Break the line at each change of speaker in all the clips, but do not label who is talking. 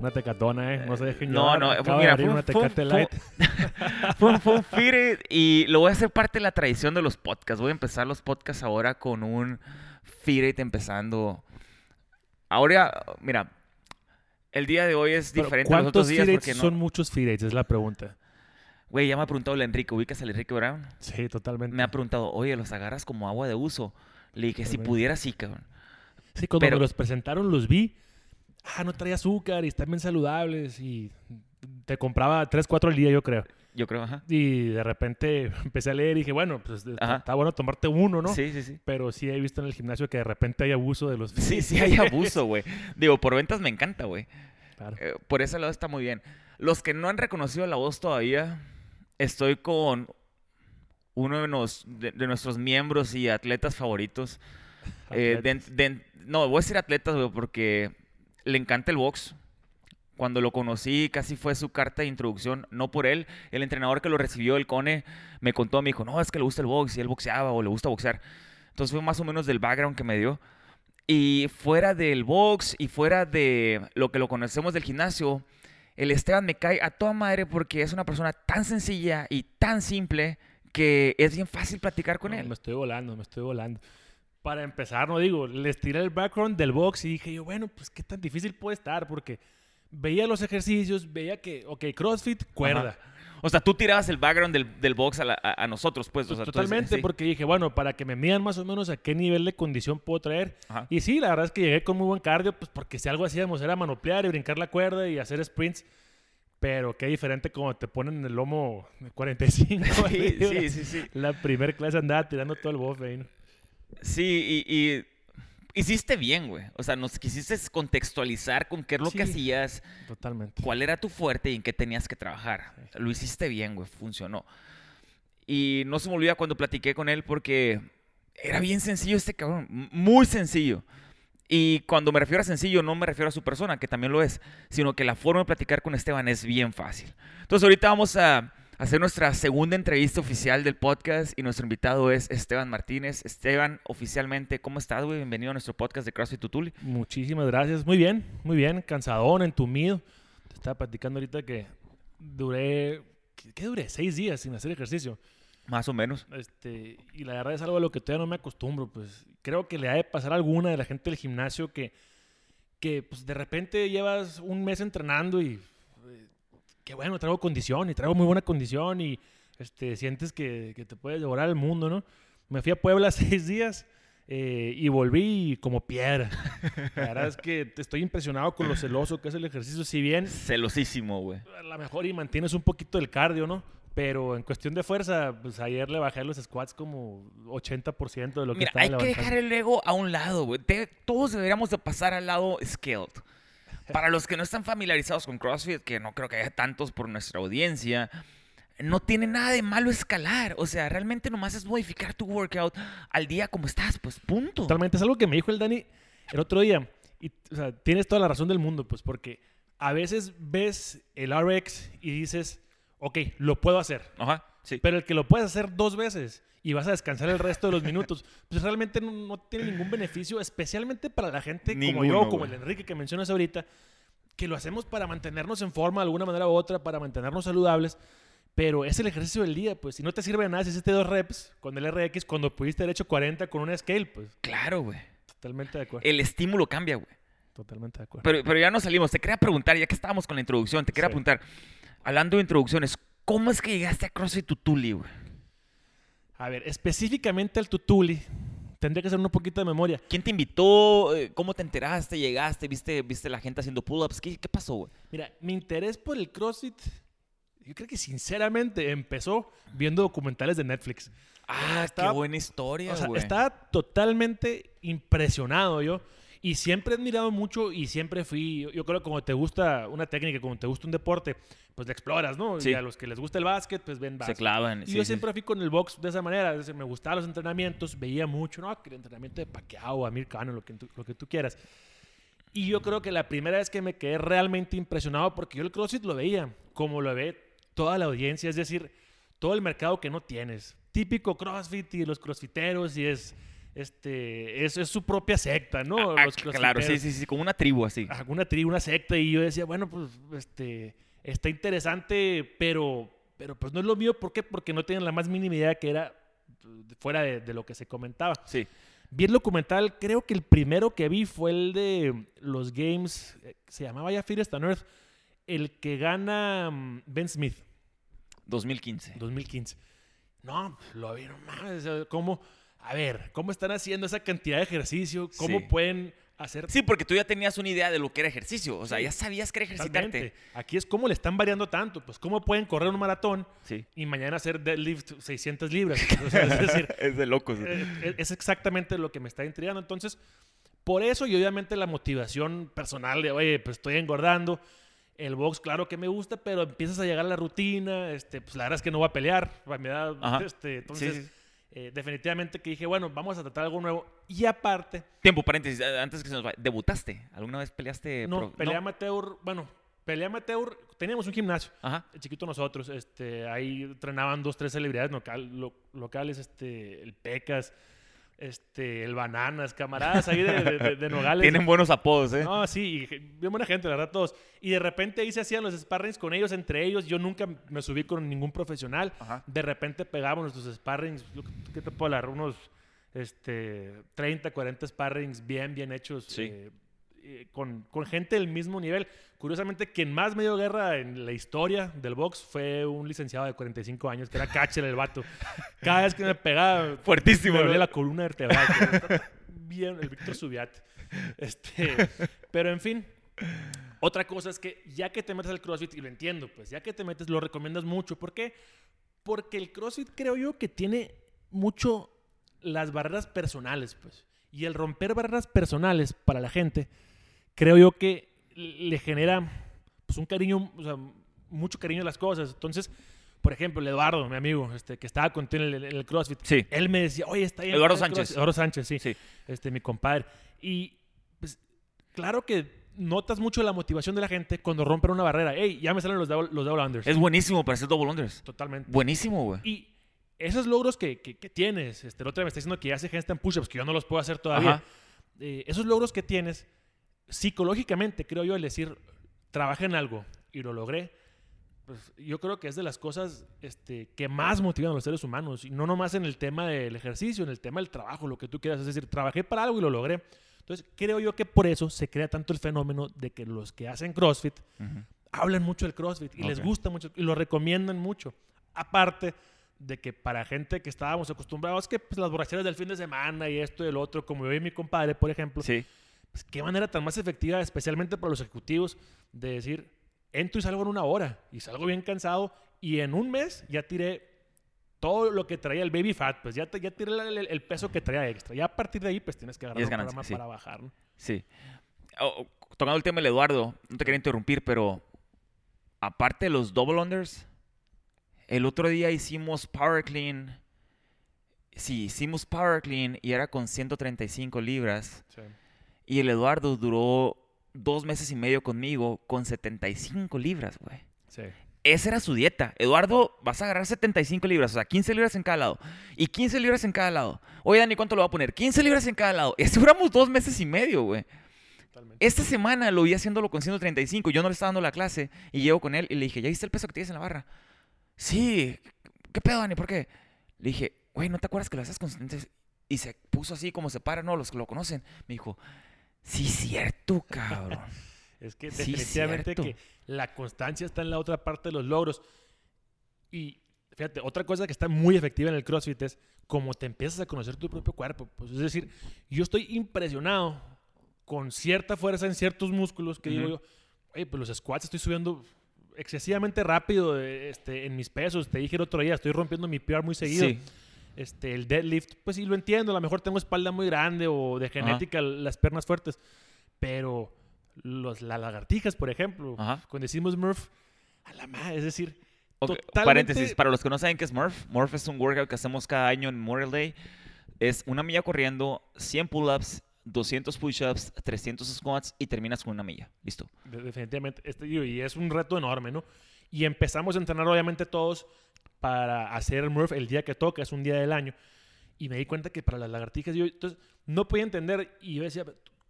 Una tecatona, ¿eh? No se dejen
No,
llevar.
no,
Acaba
mira, fue-
una tecate
fue-
light.
fue, fue un y, lo voy a hacer parte de la tradición de los podcasts. Voy a empezar los podcasts ahora con un fit empezando. Ahora, mira, el día de hoy es diferente a los otros
¿Cuántos
días
feed
porque no.
son muchos feed? Es la pregunta.
Güey, ya me ha preguntado el Enrique, ¿ubicas al Enrique Brown?
Sí, totalmente.
Me ha preguntado, oye, ¿los agarras como agua de uso? Le dije, si pudiera, sí, cabrón.
Sí, cuando
pero-
me los presentaron los vi. Ah, no traía azúcar y están bien saludables y te compraba 3, 4 al día, yo creo.
Yo creo, ajá.
Y de repente empecé a leer y dije, bueno, pues está,
Ajá.
está bueno tomarte uno, ¿no?
Sí, sí, sí.
Pero sí he visto en el gimnasio que de repente hay abuso de los
Sí, sí, hay abuso, güey. Digo, por ventas me encanta, güey.
Claro.
Eh, por ese lado está muy bien. Los que no han reconocido la voz todavía, estoy con uno de, nos- de- de nuestros miembros y atletas favoritos. Eh, de- no, voy a decir atletas, güey, porque le encanta el box. Cuando lo conocí, casi fue su carta de introducción, no por él. El entrenador que lo recibió, el Cone, me contó, me dijo, no, es que le gusta el box y él boxeaba o le gusta boxear. Entonces fue más o menos del background que me dio. Y fuera del box y fuera de lo que lo conocemos del gimnasio, el Esteban me cae a toda madre porque es una persona tan sencilla y tan simple que es bien fácil platicar con
No,
él.
Me estoy volando, me estoy volando. Para empezar, no digo, les tiré el background del box y dije yo, bueno, pues qué tan difícil puede estar, porque veía los ejercicios, veía que, ok, CrossFit, cuerda.
O sea, tú tirabas el background del, del box a, la- a- nosotros, pues. O sea,
Totalmente, porque dije, bueno, para que me midan más o menos a qué nivel de condición puedo traer.
Ajá.
Y sí, la verdad es que llegué con muy buen cardio, pues porque si algo hacíamos era manoplear y brincar la cuerda y hacer sprints. Pero qué diferente como te ponen en el lomo de 45.
Sí, sí, sí, sí.
La primer clase andaba tirando todo el buff ahí, ¿no?
Sí, y, y hiciste bien, güey. O sea, nos quisiste contextualizar con qué es lo que hacías,
Totalmente.
cuál era tu fuerte y en qué tenías que trabajar. Lo hiciste bien, güey, funcionó. Y no se me olvida cuando platiqué con él porque era bien sencillo este cabrón, muy sencillo. Y cuando me refiero a sencillo, no me refiero a su persona, que también lo es, sino que la forma de platicar con Esteban es bien fácil. Entonces ahorita vamos a hacer nuestra segunda entrevista oficial del podcast y nuestro invitado es Esteban Martínez. Esteban, oficialmente, ¿cómo estás, güey? Bienvenido a nuestro podcast de CrossFit Tutuli.
Muchísimas gracias. Muy bien, muy bien. Cansadón, entumido. Te estaba platicando ahorita que duré, ¿qué, qué duré? Seis días sin hacer ejercicio.
Más o menos.
Este, y la verdad es algo a lo que todavía no me acostumbro. Pues creo que le ha de pasar a alguna de la gente del gimnasio que, que pues, de repente llevas un mes entrenando y eh, qué bueno, traigo condición y traigo muy buena condición y este, sientes que, que te puedes devorar el mundo, ¿no? Me fui a Puebla seis días eh, y volví como piedra. La verdad es que estoy impresionado con lo celoso que es el ejercicio. Si bien
Celosísimo, güey.
a lo mejor y mantienes un poquito del cardio, ¿no? Pero en cuestión de fuerza, pues ayer le bajé los squats como 80% de lo que
Mira,
estaba
hay que
levantando.
dejar el ego a un lado, güey. Todos deberíamos de pasar al lado skilled. Para los que no están familiarizados con CrossFit, que no creo que haya tantos por nuestra audiencia, no tiene nada de malo escalar. O sea, realmente nomás es modificar tu workout al día como estás, pues punto.
Totalmente. Es algo que me dijo el Dani el otro día. Y, o sea, tienes toda la razón del mundo, pues, porque a veces ves el RX y dices, ok, lo puedo hacer.
Ajá, sí.
Pero el que lo puedes hacer dos veces y vas a descansar el resto de los minutos, pues realmente no, no tiene ningún beneficio, especialmente para la gente como yo, como el Enrique que mencionas ahorita, que lo hacemos para mantenernos en forma de alguna manera u otra, para mantenernos saludables. Pero es el ejercicio del día, pues. Si no te sirve de nada si hiciste dos reps con el RX cuando pudiste haber hecho 40 con una scale, pues.
Claro, güey.
Totalmente de acuerdo.
El estímulo cambia, güey.
Totalmente de acuerdo.
Pero, pero ya no salimos. Te quería preguntar, ya que estábamos con la introducción, te quería
Sí.
preguntar, hablando de introducciones, ¿cómo es que llegaste a CrossFit Tutuli, güey?
A ver, específicamente al Tutuli, tendría que hacer un poquito de memoria.
¿Quién te invitó? Eh, ¿Cómo te enteraste? ¿Llegaste? ¿Viste, viste la gente haciendo pull-ups? ¿Qué, qué pasó, güey?
Mira, mi interés por el CrossFit, yo creo que sinceramente empezó viendo documentales de Netflix.
Ah,
Estaba-
qué buena historia,
O sea,
güey.
estaba totalmente impresionado yo. Y siempre he admirado mucho y siempre fui, yo, yo creo que como te gusta una técnica, como te gusta un deporte, pues la exploras, ¿no?
Sí.
Y a los que les gusta el básquet, pues ven
Se
básquet.
clavan.
Y
sí,
yo
sí.
siempre fui con el box de esa manera. es decir, me gustaban los entrenamientos, veía mucho, ¿no? El entrenamiento de Pacquiao, Amir Khan, lo que, lo que tú quieras. Y yo creo que la primera vez que me quedé realmente impresionado, porque yo el CrossFit lo veía como lo ve toda la audiencia, es decir, todo el mercado que no tienes. Típico CrossFit y los crossfiteros, y es este, es, es su propia secta, ¿no?
Ah,
Los
claro, sí, sí, sí, como una tribu así.
alguna tribu, una secta, y yo decía, bueno, pues, este, está interesante, pero, pero pues no es lo mío, ¿por qué? Porque no tenían la más mínima idea que era fuera de, de lo que se comentaba.
Sí.
Vi el documental, creo que el primero que vi fue el de los games, eh, se llamaba ya Fear on Earth, el que gana mm, Ben Smith,
2015.
2015. No, lo vi, no mames, ¿cómo? A ver, ¿cómo están haciendo esa cantidad de ejercicio? ¿Cómo
Sí.
pueden hacer
Sí, porque tú ya tenías una idea de lo que era ejercicio. O sea,
Sí.
ya sabías que era ejercitarte.
Totalmente. Aquí es cómo le están variando tanto. Pues cómo pueden correr un maratón
Sí.
y mañana hacer deadlift 600 libras. O sea, es decir,
es de locos.
eh, es exactamente lo que me está intrigando. Entonces, por eso y obviamente la motivación personal de, oye, pues estoy engordando. El box, claro que me gusta, pero empiezas a llegar a la rutina. Este, pues la verdad es que no va a pelear. Me da, este, entonces. Eh, definitivamente que dije, bueno, vamos a tratar algo nuevo. Y aparte,
Tiempo, paréntesis, antes que se nos vaya. ¿Debutaste? ¿Alguna vez peleaste?
no,
pro-
pelea amateur, bueno, pelea amateur, teníamos un gimnasio.
Ajá.
chiquito nosotros, este, ahí entrenaban dos, tres celebridades local, lo- locales, este, el Pecas, este, el Bananas, camaradas ahí de, de- de- de Nogales.
Tienen buenos apodos, ¿eh?
No, sí, y bien buena gente, la verdad, todos. Y de repente ahí se hacían los sparrings con ellos, entre ellos. Yo nunca me subí con ningún profesional.
Ajá.
De repente pegábamos nuestros sparrings, ¿qué te puedo hablar? Unos este, 30, 40 sparrings bien, bien hechos.
Sí.
eh, eh, con, con gente del mismo nivel. Curiosamente, quien más me dio guerra en la historia del box fue un licenciado de 45 años, que era catcher el vato. Cada vez que me pegaba,
Fuertísimo,
me la columna vertebral. Bien, el Víctor Subiat. Este, pero en fin, otra cosa es que ya que te metes al CrossFit, y lo entiendo, pues ya que te metes, lo recomiendas mucho. ¿Por qué? Porque el CrossFit creo yo que tiene mucho las barreras personales, pues. Y el romper barreras personales para la gente, creo yo que le genera pues, un cariño, o sea, mucho cariño a las cosas. Entonces, por ejemplo, el Eduardo, mi amigo, este, que estaba contigo en el, el CrossFit,
Sí.
él me decía, oye, está bien.
Eduardo
el
Sánchez.
CrossFit". Eduardo Sánchez, sí.
Sí.
Este, mi compadre. Y, pues, claro que notas mucho la motivación de la gente cuando rompen una barrera. Ey, ya me salen los double, los double unders.
Es buenísimo para hacer double unders.
Totalmente.
Buenísimo, güey.
Y esos logros que, que- que tienes, este, el otro día me está diciendo que ya hace handstand push-ups, que yo no los puedo hacer todavía. Eh, esos logros que tienes, psicológicamente, creo yo, el decir, trabajé en algo y lo logré, pues yo creo que es de las cosas este, que más motivan a los seres humanos. Y no nomás en el tema del ejercicio, en el tema del trabajo, lo que tú quieras. Es decir, trabajé para algo y lo logré. Entonces, creo yo que por eso se crea tanto el fenómeno de que los que hacen CrossFit hablan mucho del CrossFit y les gusta mucho y lo recomiendan mucho. Aparte de que para gente que estábamos acostumbrados que pues, las borracheras del fin de semana y esto y el otro, como yo y mi compadre, por ejemplo,
Sí.
Pues, qué manera tan más efectiva, especialmente para los ejecutivos, de decir, entro y salgo en una hora y salgo bien cansado y en un mes ya tiré todo lo que traía el baby fat, pues ya, te- ya tiré el, peso que traía extra. Ya a partir de ahí, pues tienes que agarrar un programa
sí.
para bajar. ¿no?
Sí. Oh, tocando el tema del Eduardo, no te quería interrumpir, pero aparte de los double unders, el otro día hicimos power clean. Sí, hicimos power clean y era con 135 libras. Y el Eduardo duró dos meses y medio conmigo con 75 libras, güey.
Sí.
Esa era su dieta. Eduardo, vas a agarrar 75 libras, o sea, 15 libras en cada lado. Y 15 libras en cada lado. Oye, Dani, ¿cuánto lo va a poner? 15 libras en cada lado. Eso duramos dos meses y medio, güey.
Totalmente.
Esta semana lo vi haciéndolo con 135. Yo no le estaba dando la clase y llego con él y le dije, ¿ya viste el peso que tienes en la barra? Sí. ¿Qué pedo, Dani? ¿Por qué? Le dije, güey, ¿no te acuerdas que lo haces con 135? Y se puso así como se para, ¿no? Los que lo conocen. Me dijo, sí, cierto, cabrón.
Es que
Sí,
definitivamente
cierto.
que la constancia está en la otra parte de los logros. Y fíjate, otra cosa que está muy efectiva en el CrossFit es cómo te empiezas a conocer tu propio cuerpo. Pues, es decir, yo estoy impresionado con cierta fuerza en ciertos músculos que digo
Ujú.
yo, oye, pues los squats estoy subiendo excesivamente rápido este, en mis pesos. Te dije el otro día, estoy rompiendo mi PR muy seguido.
Sí.
Este, el deadlift, pues sí lo entiendo, a lo mejor tengo espalda muy grande o de genética las piernas fuertes, pero los, las lagartijas, por ejemplo,
Ajá.
cuando decimos Murph, a la madre, es decir,
Ok,
totalmente...
Paréntesis, para los que no saben qué es Murph, Murph es un workout que hacemos cada año en Memorial Day. Es una milla corriendo, 100 pull-ups, 200 push-ups, 300 squats y terminas con una milla. Listo.
de- definitivamente, este, y es un reto enorme, ¿no? Y empezamos a entrenar obviamente todos para hacer Murph el día que toca, es un día del año. Y me di cuenta que para las lagartijas, yo entonces no podía entender. Y yo decía,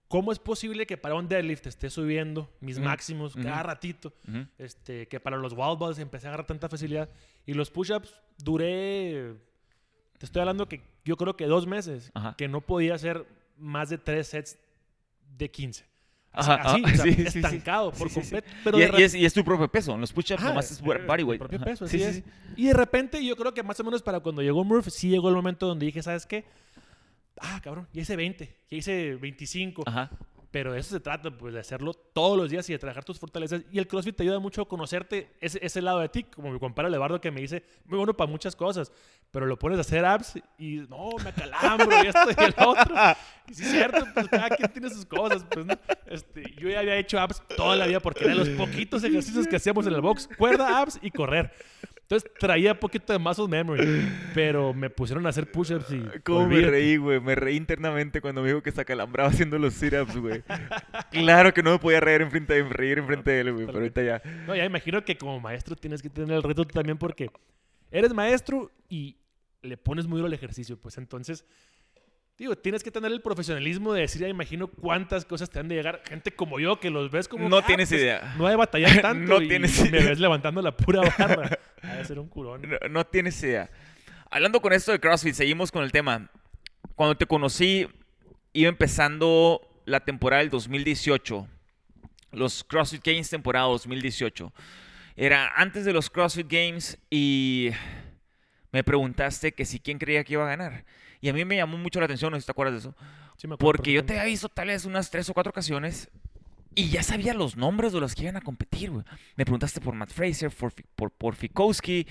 ¿cómo es posible que para un deadlift esté subiendo mis máximos cada ratito? Este, que para los wild balls empecé a agarrar tanta facilidad. Y los push-ups duré. Te estoy hablando que yo creo que dos meses.
Ajá.
Que no podía hacer más de tres sets de 15.
Ajá,
así,
ajá,
o sea,
sí,
estancado por
Sí,
completo. Pero
y,
de
y es, y es tu propio peso. En los push-ups nomás es body weight.
propio
Ajá.
peso,
Sí,
así
sí,
es.
sí.
Y de repente yo creo que más o menos para cuando llegó Murph, sí llegó el momento donde dije, ¿sabes qué? Ah, cabrón, ya hice 20, ya hice 25.
Ajá.
Pero eso se trata, pues, de hacerlo todos los días y de trabajar tus fortalezas. Y el CrossFit te ayuda mucho a conocerte ese, ese lado de ti, como mi compadre Levardo que me dice, muy bueno para muchas cosas, pero lo pones a hacer abs y no, me acalambro y esto y el otro. Y sí es cierto, pues cada quien tiene sus cosas, pues, ¿no? Este, yo ya había hecho abs toda la vida porque eran los poquitos ejercicios que hacíamos en el box, cuerda, abs y correr. Entonces traía poquito de muscle memory, pero me pusieron a hacer push-ups y...
¿Cómo me reí, güey? Me reí internamente cuando me dijo que se acalambraba haciendo los sit-ups, güey. claro que no me podía reír enfrente de, reír enfrente de él, güey. Pero ahorita ya.
No, ya imagino que como maestro tienes que tener el reto tú también porque eres maestro y le pones muy duro el ejercicio. Pues entonces, digo, tienes que tener el profesionalismo de decir, ya imagino cuántas cosas te han de llegar. Gente como yo que los ves como...
No
"Ah,
tienes
pues,
idea.
No hay de batallar tanto
No
y
tienes
me
idea.
ves levantando la pura barra. Ha de ser un curón.
No, no tienes idea. Hablando con esto de CrossFit, seguimos con el tema. Cuando te conocí, iba empezando la temporada del 2018. Los CrossFit Games temporada 2018. Era antes de los CrossFit Games y me preguntaste que si quién creía que iba a ganar. Y a mí me llamó mucho la atención, no sé si te acuerdas de eso.
Sí me
Porque yo te había visto tal vez unas tres o cuatro ocasiones y ya sabía los nombres de los que iban a competir, güey. Me preguntaste por Matt Fraser, por, por, por Fikowski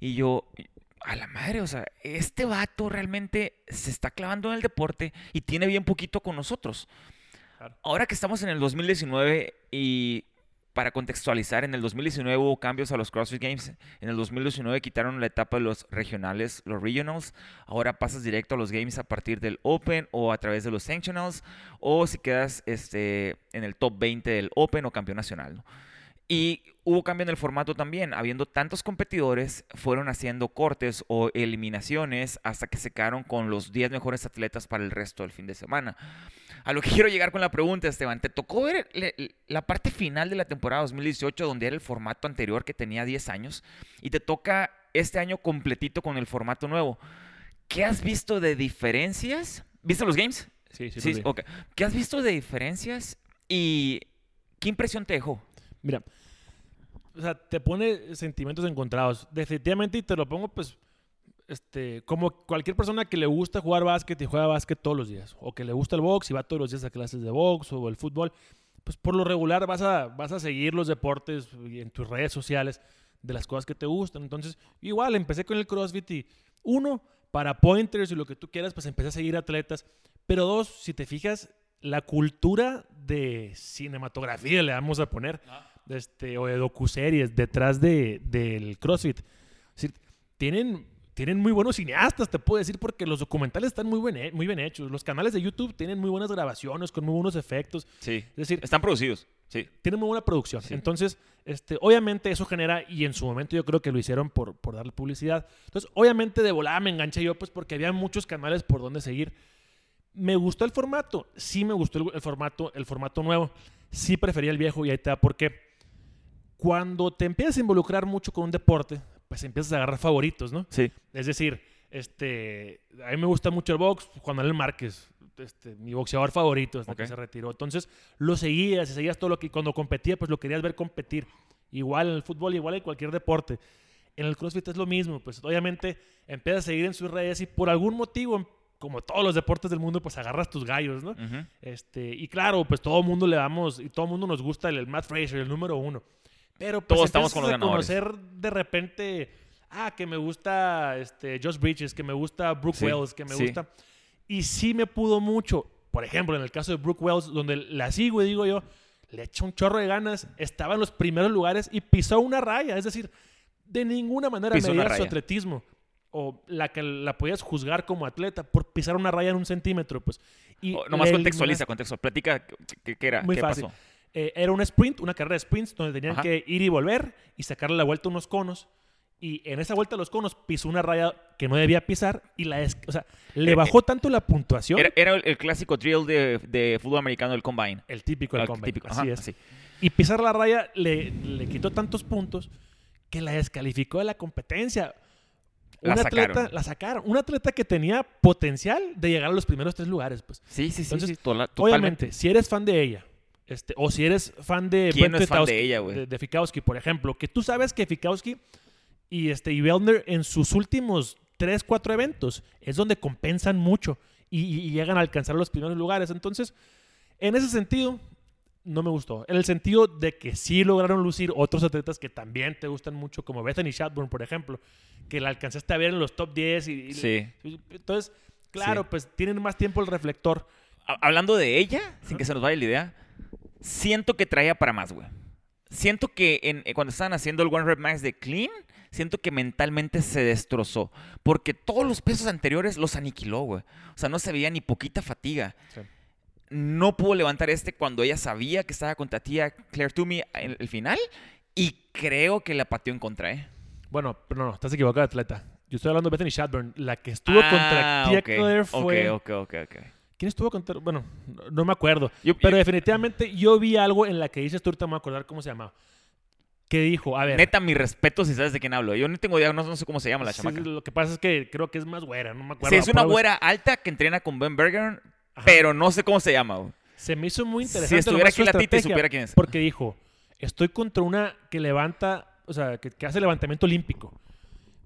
y yo, a la madre, o sea, este vato realmente se está clavando en el deporte y tiene bien poquito con nosotros.
Claro.
Ahora que estamos en el 2019 y para contextualizar, en el 2019 hubo cambios a los CrossFit Games. En el 2019 quitaron la etapa de los regionales, los regionals. Ahora pasas directo a los Games a partir del Open o a través de los Sanctionals o si quedas este, en el top 20 del Open o campeón nacional. Y hubo cambio en el formato también. Habiendo tantos competidores, fueron haciendo cortes o eliminaciones hasta que se quedaron con los 10 mejores atletas para el resto del fin de semana. A lo que quiero llegar con la pregunta, Esteban, ¿te tocó ver la parte final de la temporada 2018 donde era el formato anterior que tenía 10 años y te toca este año completito con el formato nuevo? ¿Qué has visto de diferencias? ¿Viste los games?
Sí, sí,
Sí,
los vi.
ok. ¿Qué has visto de diferencias y qué impresión te dejó?
Mira, o sea, te pone sentimientos encontrados. Definitivamente, y te lo pongo, pues, este, como cualquier persona que le gusta jugar básquet y juega básquet todos los días, o que le gusta el box y va todos los días a clases de box o el fútbol, pues por lo regular vas a, vas a seguir los deportes en tus redes sociales de las cosas que te gustan. Entonces, igual, empecé con el CrossFit y, uno, para pointers y lo que tú quieras, pues empecé a seguir atletas. Pero dos, si te fijas, la cultura de cinematografía, le vamos a poner, este, o de docuseries detrás de, del CrossFit. Es decir, tienen, tienen muy buenos cineastas, te puedo decir, porque los documentales están muy bien, he- muy bien hechos. Los canales de YouTube tienen muy buenas grabaciones, con muy buenos efectos.
Sí.
Es decir,
Están producidos. Sí.
tienen muy buena producción.
Sí.
Entonces, este, obviamente eso genera, y en su momento yo creo que lo hicieron por, por darle publicidad. Entonces, obviamente de volada me enganché yo, pues porque había muchos canales por donde seguir. ¿Me gustó el formato? Sí me gustó el, el formato, el formato nuevo. Sí prefería el viejo y ahí da por qué. Cuando te empiezas a involucrar mucho con un deporte, pues empiezas a agarrar favoritos, ¿no?
Sí.
Es decir, este, a mí me gusta mucho el box, Juan Manuel Márquez, este, mi boxeador favorito hasta que
Ok.
se retiró. Entonces, lo seguías y seguías todo lo que cuando competía, pues lo querías ver competir. Igual en el fútbol, igual en cualquier deporte. En el CrossFit es lo mismo, pues obviamente empiezas a seguir en sus redes y por algún motivo, como todos los deportes del mundo, pues agarras tus gallos, ¿no?
Ujú.
Este, y claro, pues todo el mundo le damos, y todo el mundo nos gusta el, el Matt Fraser, el número uno. Pero pues
Todos estamos con los ganadores.
conocer de repente, ah, que me gusta este, Josh Bridges, que me gusta Brooke
Sí,
Wells, que me
sí.
gusta. Y sí me pudo mucho. Por ejemplo, en el caso de Brooke Wells, donde la sigo y digo yo, le echa un chorro de ganas, estaba en los primeros lugares y pisó una raya. Es decir, de ninguna manera
Pisó una
medías su atletismo o la que la podías juzgar como atleta por pisar una raya en un centímetro, pues. Y
Oh, nomás contextualiza, contextualiza. Platica qué, qué- qué era,
Muy
qué
fácil.
pasó.
Eh, era un sprint, una carrera de sprints, donde tenían
Ajá.
que ir y volver y sacarle la vuelta a unos conos. Y en esa vuelta a los conos pisó una raya que no debía pisar y la es, o sea, le bajó tanto la puntuación.
Era, era el, el clásico drill de, de fútbol americano del combine.
el típico del
Ah,
combine,
típico,
así
ajá,
es.
así.
Y pisar la raya le, le quitó tantos puntos que la descalificó de la competencia.
La
Un atleta,
sacaron.
la sacaron. Un atleta que tenía potencial de llegar a los primeros tres lugares, pues.
Sí, sí, sí,
Entonces,
sí, tola- totalmente.
Obviamente, si eres fan de ella, este, o si eres fan de
¿Quién no es fan de
Fikowski-
ella, güey?
De, de Fikowski, por ejemplo, que tú sabes que Fikowski y este y Vellner en sus últimos 3, 4 eventos es donde compensan mucho y, y- llegan a alcanzar los primeros lugares. Entonces, en ese sentido, no me gustó. En el sentido de que sí lograron lucir otros atletas que también te gustan mucho, como Bethany Shatburn, por ejemplo, que la alcanzaste a ver en los top 10. Y, y-
Sí.
Entonces, claro,
Sí.
pues tienen más tiempo el reflector.
Ha- Hablando de ella, sin que se nos vaya la idea, siento que traía para más, güey. Siento que en, eh, cuando estaban haciendo el One Rep Max de Clean, siento que mentalmente se destrozó. Porque todos los pesos anteriores los aniquiló, güey. O sea, no se veía ni poquita fatiga. No pudo levantar este cuando ella sabía que estaba contra tía Claire Toomey en el final. Y creo que la pateó en contra, ¿eh?
Bueno, pero no, estás equivocado, atleta. Yo estoy hablando de Bethany Shatburn. La que estuvo contra
Ah,
Tia
ok,
Claire fue.
Ok, ok, ok, ok.
¿Quién estuvo contra.? Bueno, no, no me acuerdo.
Yo-
Pero
yo-
definitivamente yo vi algo en la que dices tú, ahorita me voy a acordar cómo se llamaba. Que dijo, a ver.
Neta, mi respeto si sabes de quién hablo. Yo no tengo idea, no, no sé cómo se llama la
sí,
chamaca.
lo que pasa es que creo que es más güera, no me acuerdo.
Sí, es una güera alta que entrena con Ben Berger,
Ajá.
pero no sé cómo se llama.
Se me hizo muy
Si
interesante.
estuviera
nomás su
aquí la tita y supiera quién es.
Porque dijo, estoy contra una que levanta, o sea, que, que hace levantamiento olímpico.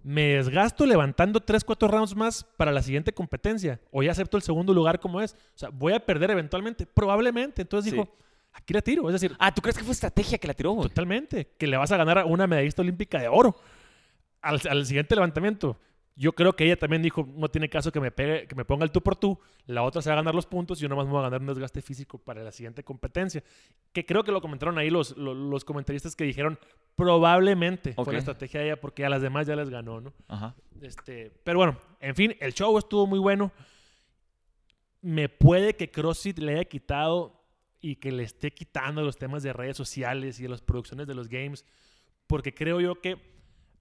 Me desgasto levantando 3, 4 rounds más para la siguiente competencia. O ya acepto el segundo lugar como es. O sea, voy a perder eventualmente. Probablemente. Entonces
Sí.
dijo, aquí la tiro. Es decir,
Ah, ¿tú crees que fue estrategia que la tiró? güey?
totalmente. Que le vas a ganar a una medallista olímpica de oro. Al, al siguiente levantamiento. Yo creo que ella también dijo, no tiene caso que me pegue, que me ponga el tú por tú. La otra se va a ganar los puntos y yo nomás me voy a ganar un desgaste físico para la siguiente competencia. Que creo que lo comentaron ahí los, los, los comentaristas que dijeron, probablemente
Ok.
fue la estrategia de ella porque a las demás ya les ganó, ¿no?
Ajá.
Este, pero bueno, en fin, el show estuvo muy bueno. Me puede que CrossFit le haya quitado y que le esté quitando los temas de redes sociales y de las producciones de los games, porque creo yo que,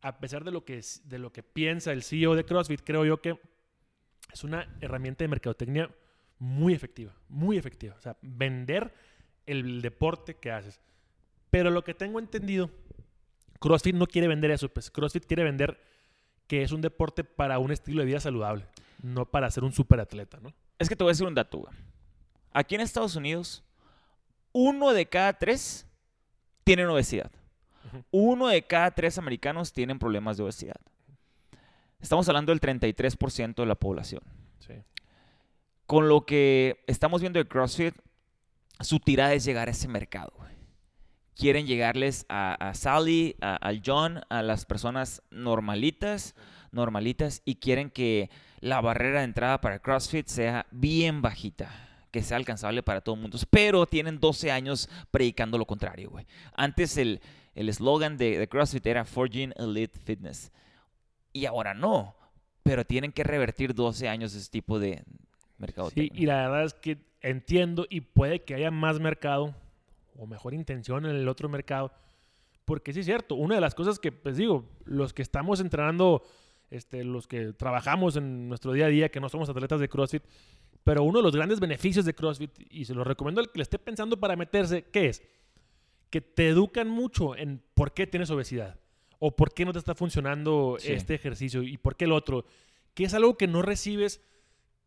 a pesar de lo que, de lo que piensa el CEO de CrossFit, creo yo que es una herramienta de mercadotecnia muy efectiva, muy efectiva. O sea, vender el deporte que haces. Pero lo que tengo entendido, CrossFit no quiere vender eso, pues CrossFit quiere vender que es un deporte para un estilo de vida saludable, no para ser un superatleta, ¿no?
Es que te voy a decir un dato. Aquí en Estados Unidos, uno de cada tres tienen obesidad. Uno de cada tres americanos tienen problemas de obesidad. Estamos hablando del 33% de la población.
Sí.
Con lo que estamos viendo de CrossFit, su tirada es llegar a ese mercado. Quieren llegarles a, a Sally, a- al John, a las personas normalitas, normalitas, y quieren que la barrera de entrada para CrossFit sea bien bajita, que sea alcanzable para todo el mundo. Pero tienen 12 años predicando lo contrario, güey. Antes el el eslogan de, de CrossFit era Forging Elite Fitness. Y ahora no. Pero tienen que revertir 12 años ese tipo de mercado.
Sí, y la verdad es que entiendo y puede que haya más mercado o mejor intención en el otro mercado. Porque sí es cierto, una de las cosas que, pues digo, los que estamos entrenando, este, los que trabajamos en nuestro día a día, que no somos atletas de CrossFit, pero uno de los grandes beneficios de CrossFit, y se lo recomiendo al que le esté pensando para meterse, ¿qué es? Que te educan mucho en por qué tienes obesidad o por qué no te está funcionando
Sí.
este ejercicio y por qué el otro, que es algo que no recibes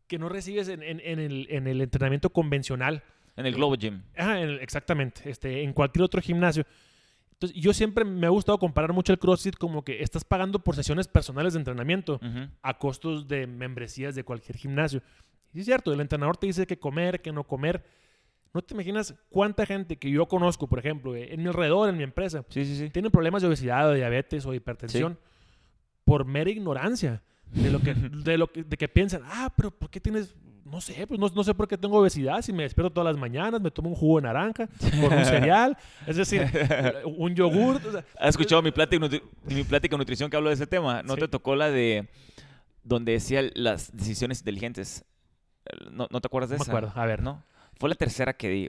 que no recibes en, en- en el, en el entrenamiento convencional.
En el Globo Gym.
El- exactamente, este, en cualquier otro gimnasio. Entonces, yo siempre me ha gustado comparar mucho el CrossFit como que estás pagando por sesiones personales de entrenamiento a costos de membresías de cualquier gimnasio. Y es cierto, el entrenador te dice que comer, que no comer. No te imaginas cuánta gente que yo conozco, por ejemplo, eh, en mi alrededor, en mi empresa,
Sí, sí, sí.
tienen problemas de obesidad, o de diabetes o hipertensión por mera ignorancia de lo que de lo que, de que piensan, ah, pero ¿por qué tienes no sé, pues no, no sé por qué tengo obesidad, si me despierto todas las mañanas, me tomo un jugo de naranja con un cereal, es decir, un yogur, o sea,
¿Has escuchado mi plática, de mi plática de nutrición que hablo de ese tema? ¿No
Sí.
te tocó la de donde decía las decisiones inteligentes? ¿No, no te acuerdas de
no me
esa?
acuerdo, a ver,
¿No? Fue la tercera que di.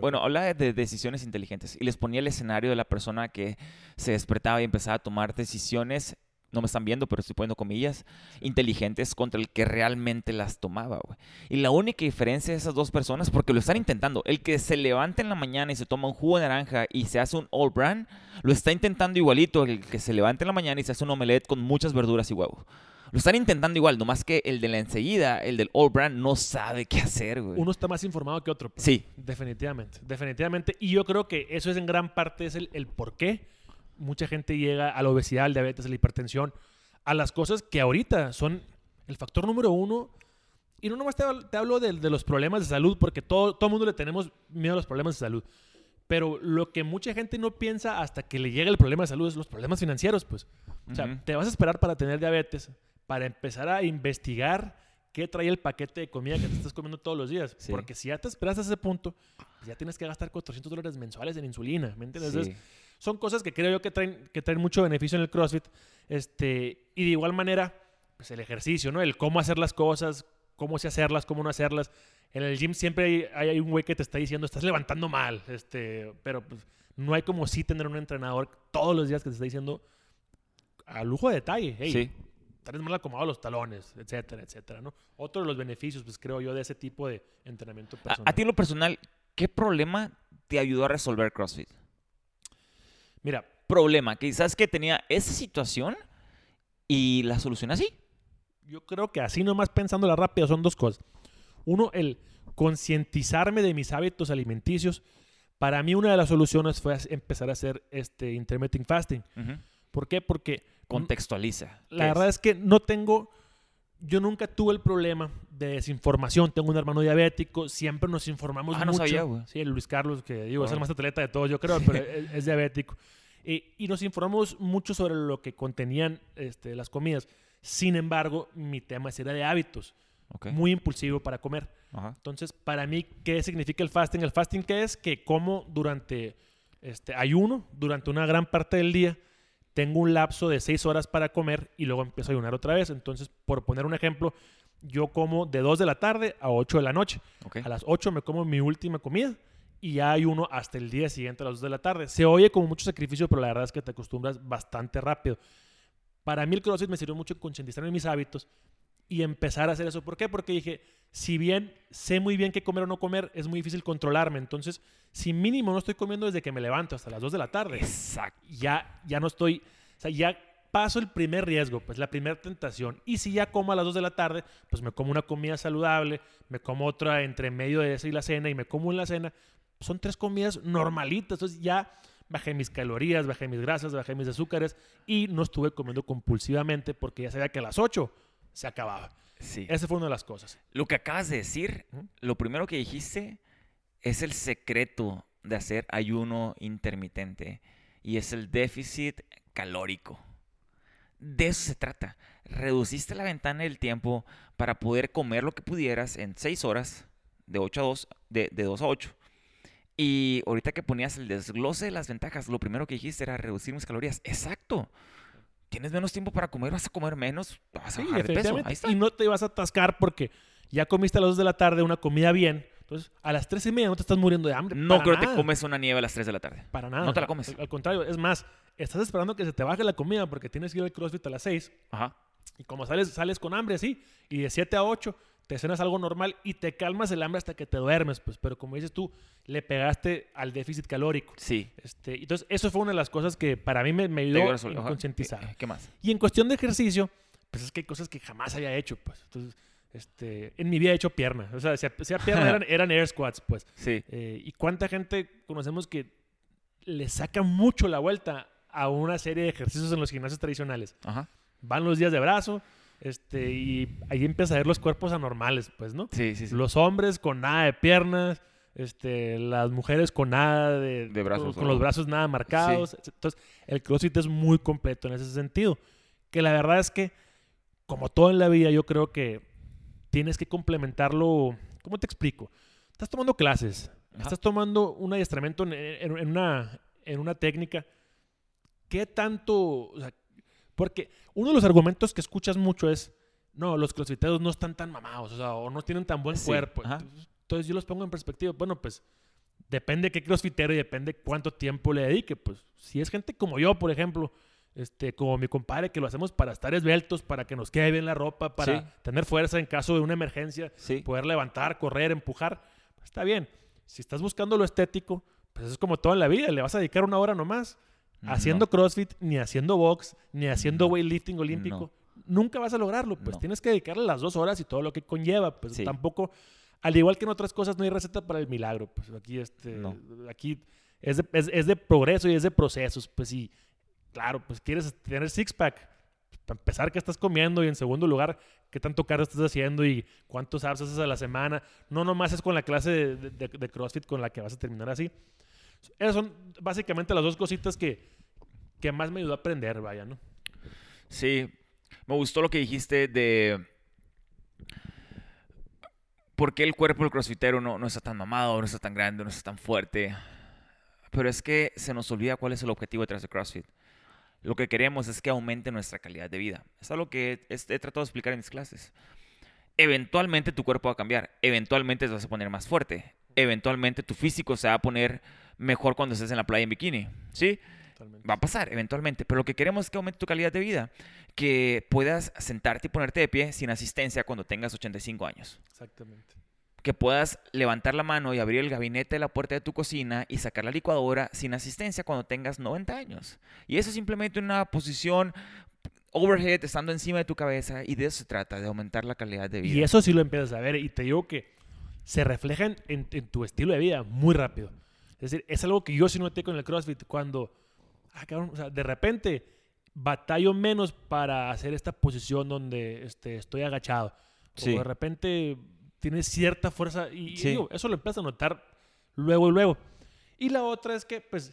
Bueno, habla de decisiones inteligentes y les ponía el escenario de la persona que se despertaba y empezaba a tomar decisiones, no me están viendo, pero estoy poniendo comillas, inteligentes contra el que realmente las tomaba, güey. Y la única diferencia de esas dos personas, porque lo están intentando, el que se levanta en la mañana y se toma un jugo de naranja y se hace un all brand, lo está intentando igualito el que se levanta en la mañana y se hace un omelette con muchas verduras y huevo. Lo están intentando igual, nomás que el de la enseguida, el del all brand, no sabe qué hacer, güey.
Uno está más informado que otro.
Sí,
Definitivamente, definitivamente. Y yo creo que eso es en gran parte es el, el por qué mucha gente llega a la obesidad, al diabetes, a la hipertensión, a las cosas que ahorita son el factor número uno. Y no nomás te, hablo- te hablo de, de los problemas de salud, porque todo, todo mundo le tenemos miedo a los problemas de salud. Pero lo que mucha gente no piensa hasta que le llega el problema de salud es los problemas financieros, pues. O sea, te vas a esperar para tener diabetes, para empezar a investigar qué trae el paquete de comida que te estás comiendo todos los días.
Sí.
Porque si ya te esperas a ese punto, pues ya tienes que gastar 400 dólares mensuales en insulina, ¿me entiendes?
sí.
Entonces, son cosas que creo yo que traen, que traen mucho beneficio en el CrossFit. Este, y de igual manera, pues el ejercicio, ¿no? El cómo hacer las cosas, cómo se hacerlas, cómo no hacerlas. En el gym siempre hay, hay- hay un güey que te está diciendo, estás levantando mal, este, pero pues, no hay como sí tener un entrenador todos los días que te está diciendo a lujo de detalle, hey,
Sí.
Estás mal acomodado los talones, etcétera, etcétera, ¿no? Otro de los beneficios, pues creo yo, de ese tipo de entrenamiento
A,
personal.
a ti en lo personal, ¿qué problema te ayudó a resolver CrossFit?
Mira,
Problema, quizás que tenía esa situación y la solución así.
Yo creo que así nomás pensándola rápido son dos cosas. Uno, el concientizarme de mis hábitos alimenticios. Para mí una de las soluciones fue empezar a hacer este intermittent fasting.
Ujú.
¿Por qué? Porque
Contextualiza.
la
¿Qué
verdad es? que no tengo, yo nunca tuve el problema de desinformación. Tengo un hermano diabético, siempre nos informamos
Ah, no
mucho.
sabía, güey.
Sí, el Luis Carlos, que digo, es el más atleta de todos, yo creo, pero es, es diabético. Y, y nos informamos mucho sobre lo que contenían este, las comidas. Sin embargo, mi tema sí era de hábitos, muy impulsivo para comer.
Ajá.
Entonces, para mí, ¿qué significa el fasting? El fasting, ¿qué es? Que como durante este, ayuno, durante una gran parte del día, tengo un lapso de seis horas para comer y luego empiezo a ayunar otra vez. Entonces, por poner un ejemplo, yo como de 2 de la tarde a 8 de la noche. A las 8 me como mi última comida y ya hay uno hasta el día siguiente a las 2 de la tarde. Se oye como mucho sacrificio, pero la verdad es que te acostumbras bastante rápido. Para mí el CrossFit me sirvió mucho en concientizarme en mis hábitos y empezar a hacer eso. ¿Por qué? Porque dije, si bien sé muy bien qué comer o no comer, es muy difícil controlarme. Entonces, si mínimo no estoy comiendo desde que me levanto hasta las 2 de la tarde,
Exacto.
ya, ya no estoy, o sea, ya paso el primer riesgo, pues la primera tentación. Y si ya como a las 2 de la tarde, pues me como una comida saludable, me como otra entre medio de esa y la cena y me como en la cena. Son tres comidas normalitas, entonces ya bajé mis calorías, bajé mis grasas, bajé mis azúcares y no estuve comiendo compulsivamente porque ya sabía que a las 8 se acababa.
Sí.
Esa fue una de las cosas.
Lo que acabas de decir, lo primero que dijiste es el secreto de hacer ayuno intermitente y es el déficit calórico. De eso se trata. Reduciste la ventana del tiempo para poder comer lo que pudieras en 6 horas, de 8 a 2, de, de 2 a 8. Y ahorita que ponías el desglose de las ventajas, lo primero que dijiste era reducir mis calorías. Exacto. Tienes menos tiempo para comer, vas a comer menos, vas a
Sí,
bajar de peso.
definitivamente.
Ahí está.
Y no te vas a atascar porque ya comiste a las 2 de la tarde una comida bien. Entonces, a las 3 y media no te estás muriendo de hambre.
No creo que te comes una nieve a las 3 de la tarde.
Para nada.
No te la comes.
Al, al contrario, es más, estás esperando que se te baje la comida porque tienes que ir al CrossFit a las 6
Ajá.
y como sales, sales con hambre así y de 7 a 8 te cenas algo normal y te calmas el hambre hasta que te duermes, pues, pero como dices tú, le pegaste al déficit calórico.
Sí.
Este, entonces, eso fue una de las cosas que para mí me, me ayudó
a
a
resolver. Ajá.
concientizar.
¿Qué, más?
Y en cuestión de ejercicio, pues es que hay cosas que jamás había hecho, pues. Entonces, este, en mi vida he hecho pierna. O sea, si sea pierna eran, eran air squats, pues.
Sí.
Eh, ¿Y cuánta gente conocemos que le saca mucho la vuelta a una serie de ejercicios en los gimnasios tradicionales?
Ajá.
Van los días de brazo este, y ahí empieza a ver los cuerpos anormales, pues, ¿no?
Sí, sí, sí.
Los hombres con nada de piernas, este, las mujeres con nada de,
De brazos,
con, los brazos nada marcados. Entonces, el CrossFit es muy completo en ese sentido. Que la verdad es que, como todo en la vida, yo creo que tienes que complementarlo. ¿Cómo te explico? Estás tomando clases,
Ajá.
estás tomando un adiestramiento en, en- en una, en una técnica. ¿Qué tanto? o sea, porque uno de los argumentos que escuchas mucho es, no, los crossfiteros no están tan mamados, o sea, o no tienen tan buen
Sí,
cuerpo.
ajá.
Entonces yo los pongo en perspectiva. Bueno, pues Depende qué crossfitero y depende cuánto tiempo le dedique. Pues si es gente como yo, por ejemplo, este, como mi compadre, que lo hacemos para estar esbeltos, para que nos quede bien la ropa, para
Sí.
tener fuerza en caso de una emergencia,
Sí.
poder levantar, correr, empujar, pues está bien. Si estás buscando lo estético, pues es como todo en la vida, le vas a dedicar una hora nomás. Haciendo
No.
CrossFit, ni haciendo box, ni haciendo weightlifting olímpico, nunca vas a lograrlo. Pues tienes que dedicarle las dos horas y todo lo que conlleva. Pues
Sí.
tampoco, al igual que en otras cosas, no hay receta para el milagro. Pues aquí, este, aquí es de, es- es de progreso y es de procesos. Pues sí, claro, pues quieres tener six-pack. Para empezar, ¿qué estás comiendo? Y en segundo lugar, ¿qué tanto cardio estás haciendo? Y cuántos abs haces a la semana. No nomás es con la clase de, de- de CrossFit con la que vas a terminar así. Esas son básicamente las dos cositas que, que más me ayudó a aprender, vaya, ¿no?
Sí, me gustó lo que dijiste de por qué el cuerpo del crossfitero no, no está tan mamado, no está tan grande, no está tan fuerte. Pero es que se nos olvida cuál es el objetivo detrás de CrossFit. Lo que queremos es que aumente nuestra calidad de vida. Es algo que he, he tratado de explicar en mis clases. Eventualmente tu cuerpo va a cambiar. Eventualmente te vas a poner más fuerte. Eventualmente tu físico se va a poner mejor cuando estés en la playa en bikini. ¿Sí?
Totalmente.
Va a pasar eventualmente, pero lo que queremos es que aumente tu calidad de vida, que puedas sentarte y ponerte de pie sin asistencia cuando tengas 85 años,
Exactamente.
que puedas levantar la mano y abrir el gabinete de la puerta de tu cocina y sacar la licuadora sin asistencia cuando tengas 90 años. Y eso simplemente una posición overhead estando encima de tu cabeza y de eso se trata, de aumentar la calidad de vida.
Y eso sí lo empiezas a ver. Y te digo que se refleja en, en- en tu estilo de vida muy rápido. Es decir, es algo que yo sí noté con el CrossFit. Cuando, ah, cabrón, o sea, de repente batallo menos para hacer esta posición donde este, estoy agachado.
Sí.
O de repente tienes cierta fuerza. Y, y
Sí.
digo, eso lo empiezas a notar luego y luego. Y la otra es que, pues,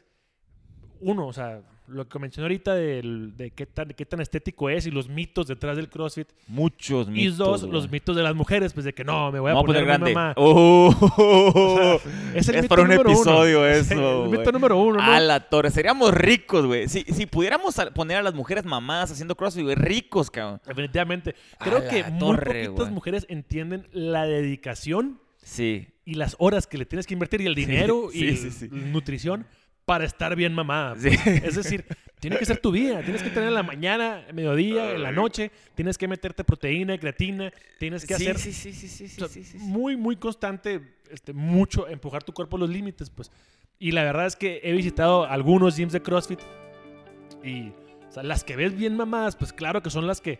uno, o sea, lo que mencioné ahorita del- de qué tan, qué tan estético es y los mitos detrás del CrossFit.
Muchos
Y
mitos.
dos,
güey.
los mitos de las mujeres, pues de que no, me voy a poner,
grande.
mamá.
Oh.
Es, el
Es
mito
para un
uno.
episodio
Es
eso,
El mito número uno, ¿no?
A la torre. Seríamos ricos, güey. Si, si pudiéramos poner a las mujeres mamadas haciendo crossfit, güey, ricos, cabrón.
Definitivamente. Creo que muy
torre,
poquitas
güey.
mujeres entienden la dedicación
Sí.
y las horas que le tienes que invertir y el dinero
sí,
y
sí,
nutrición para estar bien mamada.
Sí.
Es decir, tiene que ser tu vida. Tienes que tener en la mañana, mediodía, en la noche. Tienes que meterte proteína, creatina. Tienes que
sí,
hacer
sí, sí, sí, sí, sí,
O sea,
sí, sí, sí.
muy, muy constante, este, mucho empujar tu cuerpo a los límites, pues. Y la verdad es que he visitado algunos gyms de CrossFit y o sea, las que ves bien mamadas, pues claro que son las que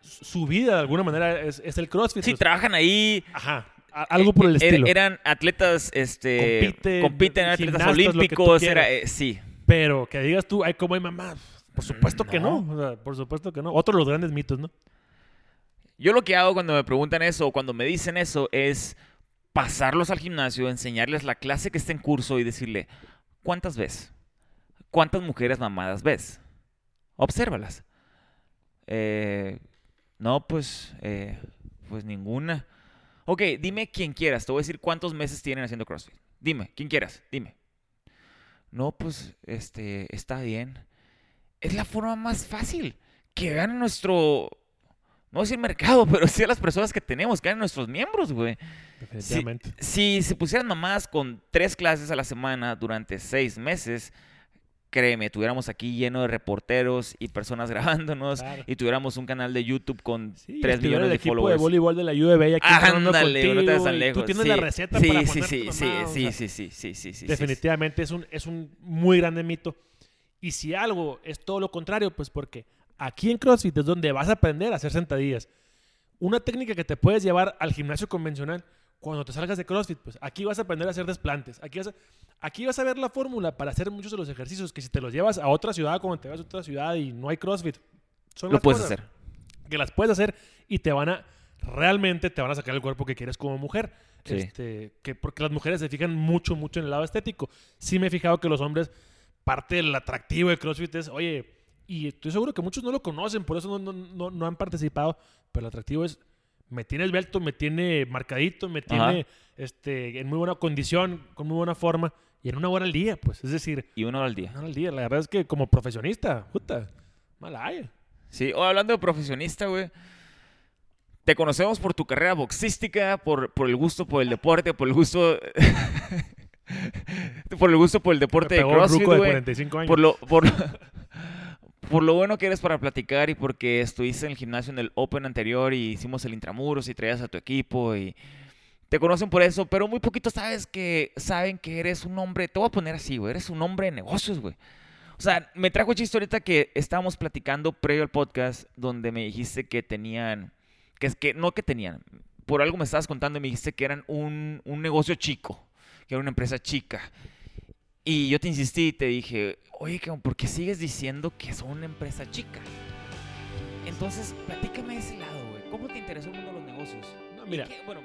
su vida de alguna manera es, es el CrossFit.
Sí,
pues.
trabajan ahí.
Ajá, algo por el
Er-
estilo.
Eran atletas, este,
Compiten,
compiten, eran atletas olímpicos, era, eh, sí.
Pero que digas tú, ay, ¿cómo hay mamás? Por supuesto que no.
No.
O sea, por supuesto que no. Otro de los grandes mitos, ¿no?
Yo lo que hago cuando me preguntan eso o cuando me dicen eso es pasarlos al gimnasio, enseñarles la clase que está en curso y decirle, ¿cuántas ves? ¿Cuántas mujeres mamadas ves? Obsérvalas. Eh, no, pues, eh, pues ninguna. Ok, dime quién quieras. Te voy a decir cuántos meses tienen haciendo CrossFit. Dime, quién quieras, dime. No, pues, este, está bien. Es la forma más fácil. Que vean nuestro, no decir mercado, pero sí a las personas que tenemos, que eran nuestros miembros, güey.
Definitivamente.
Si se pusieran mamás con tres clases a la semana durante seis meses, créeme, tuviéramos aquí lleno de reporteros y personas grabándonos
Claro.
y tuviéramos un canal de YouTube con
Sí,
tres
estuviera
millones
el
de
equipo
followers.
de voleibol de la UVB aquí
Ándale, no te tan lejos.
Tú tienes
sí.
la receta
sí,
para
sí,
ponerte
sí, sí,
mamado, o
sí,
sea,
sí, sí, sí, sí, sí, sí, sí.
Definitivamente es un, es un muy grande mito. Y si algo es todo lo contrario, pues porque aquí en CrossFit es donde vas a aprender a hacer sentadillas. Una técnica que te puedes llevar al gimnasio convencional cuando te salgas de CrossFit, pues aquí vas a aprender a hacer desplantes. Aquí vas a, aquí vas a ver la fórmula para hacer muchos de los ejercicios que si te los llevas a otra ciudad, cuando te vas a otra ciudad y no hay CrossFit, son
Lo
las
puedes
cosas
hacer.
que las puedes hacer y te van a realmente te van a sacar el cuerpo que quieres como mujer.
Sí.
Este, que porque las mujeres se fijan mucho, mucho en el lado estético. Sí me he fijado que los hombres, parte del atractivo de CrossFit es, oye, y estoy seguro que muchos no lo conocen, por eso no, no, no, no han participado, pero el atractivo es, me tiene esbelto, me tiene marcadito, me tiene este, en muy buena condición, con muy buena forma y en una hora al día, pues. Es decir,
Y una hora al día.
una hora al día. La verdad es que como profesionista, puta, malaya.
Sí, o hablando de profesionista, güey. Te conocemos por tu carrera boxística, por, por el gusto por el deporte, por el gusto... por el gusto por el deporte de CrossFit,
de
güey.
45 años.
Por lo, por, por lo bueno que eres para platicar y porque estuviste en el gimnasio en el Open anterior y hicimos el intramuros y traías a tu equipo y te conocen por eso, pero muy poquito sabes que saben que eres un hombre, te voy a poner así, güey, eres un hombre de negocios, güey. O sea, me trajo chiste ahorita que estábamos platicando previo al podcast donde me dijiste que tenían, que es que, no que tenían, por algo me estabas contando y me dijiste que eran un, un negocio chico, que era una empresa chica. Y yo te insistí y te dije, oye, ¿por qué sigues diciendo que son una empresa chica? Entonces, platícame de ese lado, güey. ¿Cómo te interesó el mundo de los negocios?
No, mira.
qué- bueno.